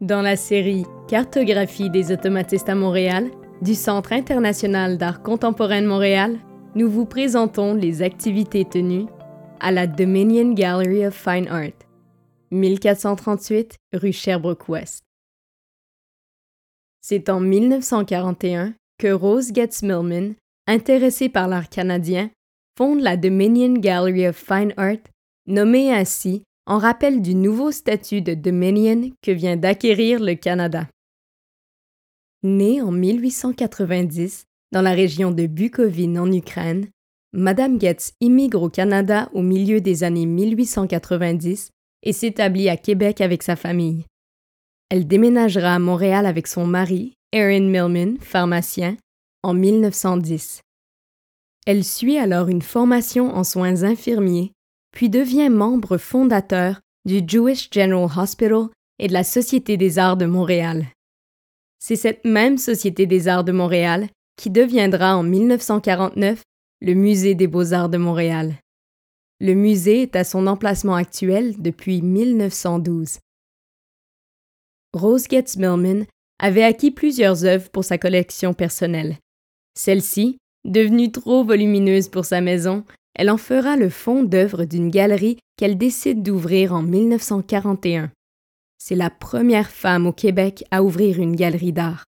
Dans la série Cartographie des automatistes à Montréal du Centre international d'art contemporain de Montréal, nous vous présentons les activités tenues à la Dominion Gallery of Fine Art, 1438 rue Sherbrooke-Ouest. C'est en 1941 que Rose Getz Millman, intéressée par l'art canadien, fonde la Dominion Gallery of Fine Art, nommée ainsi en rappel du nouveau statut de Dominion que vient d'acquérir le Canada. Née en 1890 dans la région de Bukovine en Ukraine, Madame Getz immigre au Canada au milieu des années 1890 et s'établit à Québec avec sa famille. Elle déménagera à Montréal avec son mari, Erin Millman, pharmacien, en 1910. Elle suit alors une formation en soins infirmiers puis devient membre fondateur du Jewish General Hospital et de la Société des arts de Montréal. C'est cette même Société des arts de Montréal qui deviendra en 1949 le Musée des beaux-arts de Montréal. Le musée est à son emplacement actuel depuis 1912. Rose Getz Millman avait acquis plusieurs œuvres pour sa collection personnelle. Celle-ci, devenue trop volumineuse pour sa maison, elle en fera le fond d'œuvre d'une galerie qu'elle décide d'ouvrir en 1941. C'est la première femme au Québec à ouvrir une galerie d'art.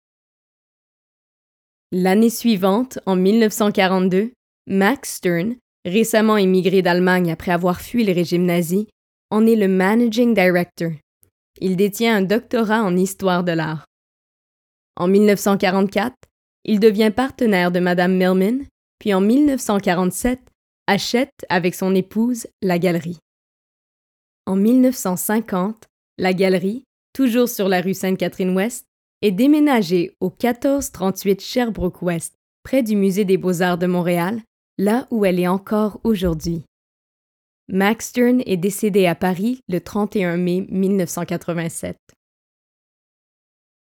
L'année suivante, en 1942, Max Stern, récemment émigré d'Allemagne après avoir fui le régime nazi, en est le managing director. Il détient un doctorat en histoire de l'art. En 1944, il devient partenaire de Madame Millman, puis en 1947, achète avec son épouse la galerie. En 1950, la galerie, toujours sur la rue Sainte-Catherine-Ouest, est déménagée au 1438 Sherbrooke-Ouest, près du Musée des beaux-arts de Montréal, là où elle est encore aujourd'hui. Max Stern est décédé à Paris le 31 mai 1987.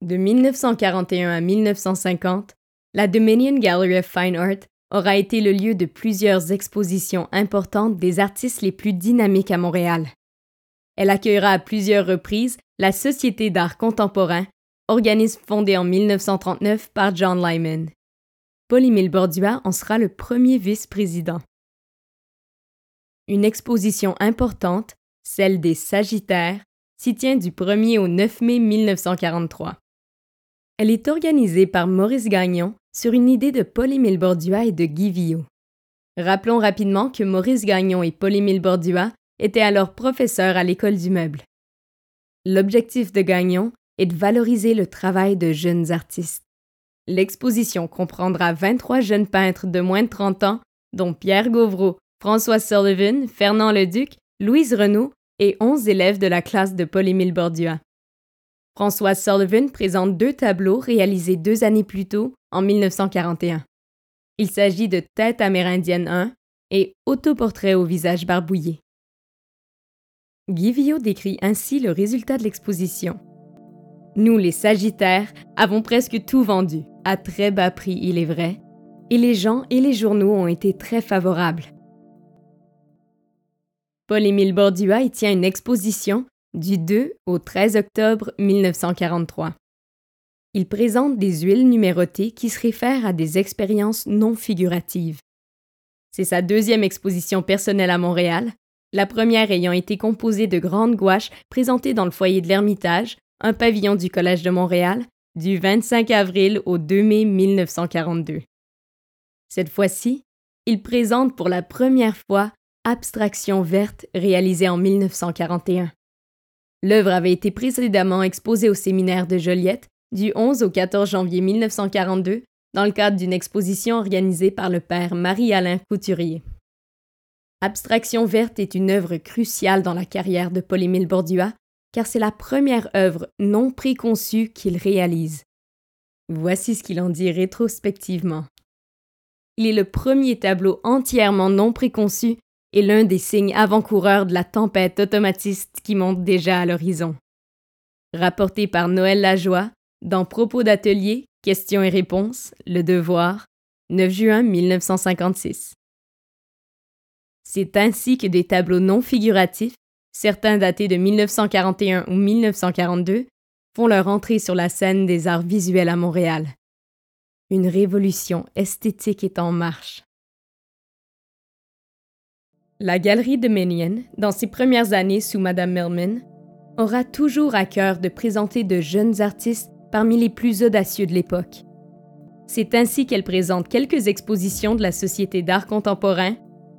De 1941 à 1950, la Dominion Gallery of Fine Art aura été le lieu de plusieurs expositions importantes des artistes les plus dynamiques à Montréal. Elle accueillera à plusieurs reprises la Société d'art contemporain, organisme fondé en 1939 par John Lyman. Paul-Émile Bordua en sera le premier vice-président. Une exposition importante, celle des Sagittaires, s'y tient du 1er au 9 mai 1943. Elle est organisée par Maurice Gagnon sur une idée de Paul-Émile Bordua et de Guy Villot. Rappelons rapidement que Maurice Gagnon et Paul-Émile Bordua étaient alors professeurs à l'École du meuble. L'objectif de Gagnon est de valoriser le travail de jeunes artistes. L'exposition comprendra 23 jeunes peintres de moins de 30 ans, dont Pierre Gauvreau, François Sullivan, Fernand Leduc, Louise Renaud et 11 élèves de la classe de Paul-Émile Bordua. François Sullivan présente deux tableaux réalisés deux années plus tôt, en 1941. Il s'agit de Tête amérindienne 1 et Autoportrait au visage barbouillé. Guy Villot décrit ainsi le résultat de l'exposition. Nous, les Sagittaires, avons presque tout vendu, à très bas prix, il est vrai, et les gens et les journaux ont été très favorables. Paul-Émile Bordua y tient une exposition du 2 au 13 octobre 1943. Il présente des huiles numérotées qui se réfèrent à des expériences non figuratives. C'est sa deuxième exposition personnelle à Montréal, la première ayant été composée de grandes gouaches présentées dans le foyer de l'Ermitage, un pavillon du Collège de Montréal, du 25 avril au 2 mai 1942. Cette fois-ci, il présente pour la première fois Abstraction verte réalisée en 1941. L'œuvre avait été précédemment exposée au séminaire de Joliette du 11 au 14 janvier 1942 dans le cadre d'une exposition organisée par le père Marie-Alain Couturier. Abstraction verte est une œuvre cruciale dans la carrière de Paul-Émile Bordua car c'est la première œuvre non préconçue qu'il réalise. Voici ce qu'il en dit rétrospectivement. Il est le premier tableau entièrement non préconçu est l'un des signes avant-coureurs de la tempête automatiste qui monte déjà à l'horizon. Rapporté par Noël Lajoie dans Propos d'atelier, questions et réponses, Le Devoir, 9 juin 1956. C'est ainsi que des tableaux non figuratifs, certains datés de 1941 ou 1942, font leur entrée sur la scène des arts visuels à Montréal. Une révolution esthétique est en marche. La Galerie de Dominion, dans ses premières années sous Madame Millman, aura toujours à cœur de présenter de jeunes artistes parmi les plus audacieux de l'époque. C'est ainsi qu'elle présente quelques expositions de la Société d'art contemporain,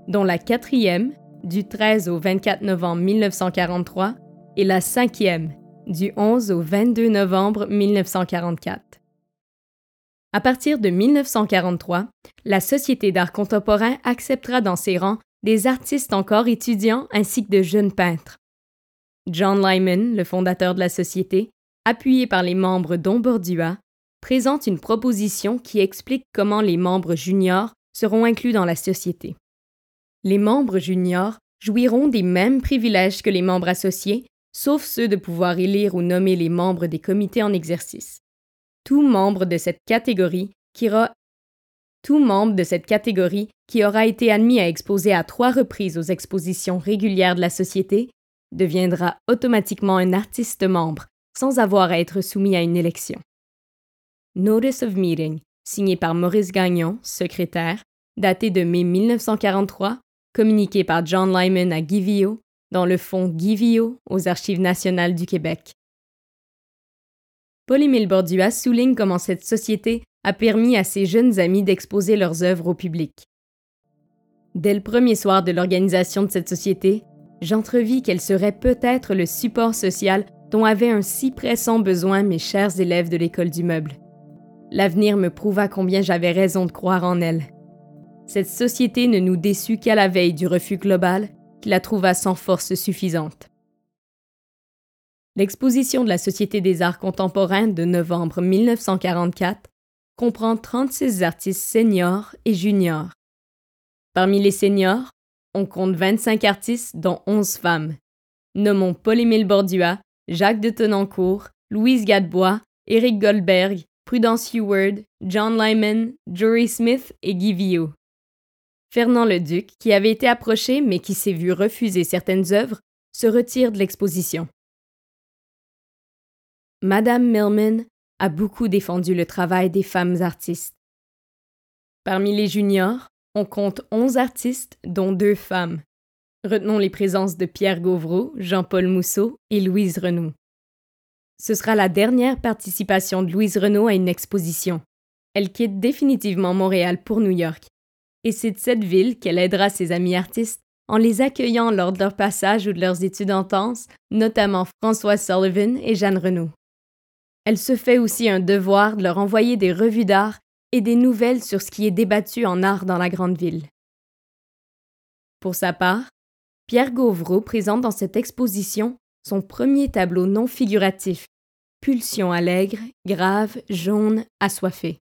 dont la quatrième, du 13 au 24 novembre 1943, et la cinquième, du 11 au 22 novembre 1944. À partir de 1943, la Société d'art contemporain acceptera dans ses rangs des artistes encore étudiants ainsi que de jeunes peintres. John Lyman, le fondateur de la société, appuyé par les membres dont Bordua, présente une proposition qui explique comment les membres juniors seront inclus dans la société. Les membres juniors jouiront des mêmes privilèges que les membres associés, sauf ceux de pouvoir élire ou nommer les membres des comités en exercice. Tout membre de cette catégorie qui aura tout membre de cette catégorie qui aura été admis à exposer à trois reprises aux expositions régulières de la société deviendra automatiquement un artiste membre sans avoir à être soumis à une élection. Notice of Meeting, signé par Maurice Gagnon, secrétaire, daté de mai 1943, communiqué par John Lyman à Guy dans le fonds Guy aux Archives nationales du Québec. Paul-Émile Bordua souligne comment cette société a permis à ses jeunes amis d'exposer leurs œuvres au public. Dès le premier soir de l'organisation de cette société, j'entrevis qu'elle serait peut-être le support social dont avaient un si pressant besoin mes chers élèves de l'école du meuble. L'avenir me prouva combien j'avais raison de croire en elle. Cette société ne nous déçut qu'à la veille du refus global, qui la trouva sans force suffisante. L'exposition de la Société des arts contemporains de novembre 1944 comprend 36 artistes seniors et juniors. Parmi les seniors, on compte 25 artistes, dont 11 femmes. Nommons Paul-Émile Bordua, Jacques de Tenancourt, Louise Gadebois, Éric Goldberg, Prudence Heward, John Lyman, Jory Smith et Guy Villot. Fernand Leduc, qui avait été approché mais qui s'est vu refuser certaines œuvres, se retire de l'exposition. Madame Millman a beaucoup défendu le travail des femmes artistes. Parmi les juniors, on compte 11 artistes, dont deux femmes. Retenons les présences de Pierre Gauvreau, Jean-Paul Mousseau et Louise Renaud. Ce sera la dernière participation de Louise Renaud à une exposition. Elle quitte définitivement Montréal pour New York. Et c'est de cette ville qu'elle aidera ses amis artistes en les accueillant lors de leur passage ou de leurs études intenses, notamment François Sullivan et Jeanne Renaud. Elle se fait aussi un devoir de leur envoyer des revues d'art et des nouvelles sur ce qui est débattu en art dans la grande ville. Pour sa part, Pierre Gauvreau présente dans cette exposition son premier tableau non figuratif, Pulsion allègre, grave, jaune, assoiffé.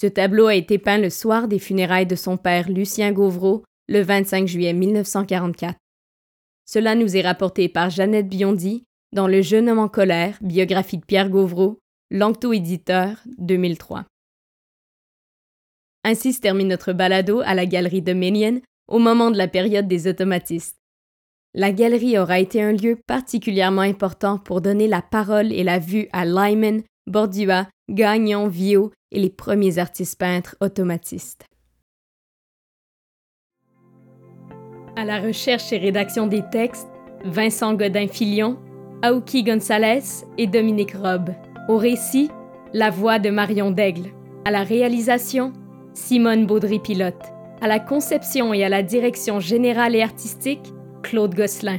Ce tableau a été peint le soir des funérailles de son père Lucien Gauvreau le 25 juillet 1944. Cela nous est rapporté par Jeannette Biondi dans Le jeune homme en colère, biographie de Pierre Gauvreau, Lancto éditeur, 2003. Ainsi se termine notre balado à la galerie de Ménienne au moment de la période des automatistes. La galerie aura été un lieu particulièrement important pour donner la parole et la vue à Lyman, Bordua, Gagnon, Vio et les premiers artistes peintres automatistes. À la recherche et rédaction des textes, Vincent Godin-Filion, Aoki Gonzalez et Dominique Robb. Au récit, la voix de Marion Daigle. À la réalisation, Simone Baudry-Pilote. À la conception et à la direction générale et artistique, Claude Gosselin.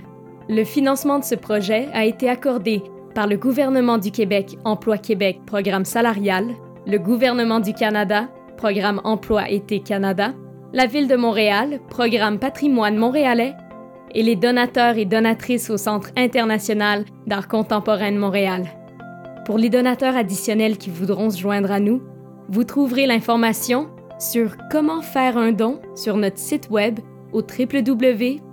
Le financement de ce projet a été accordé par le gouvernement du Québec Emploi Québec Programme salarial, le gouvernement du Canada Programme Emploi Été Canada, la Ville de Montréal Programme Patrimoine montréalais et les donateurs et donatrices au Centre international d'art contemporain de Montréal. Pour les donateurs additionnels qui voudront se joindre à nous, vous trouverez l'information sur comment faire un don sur notre site web au www.ciac.ca.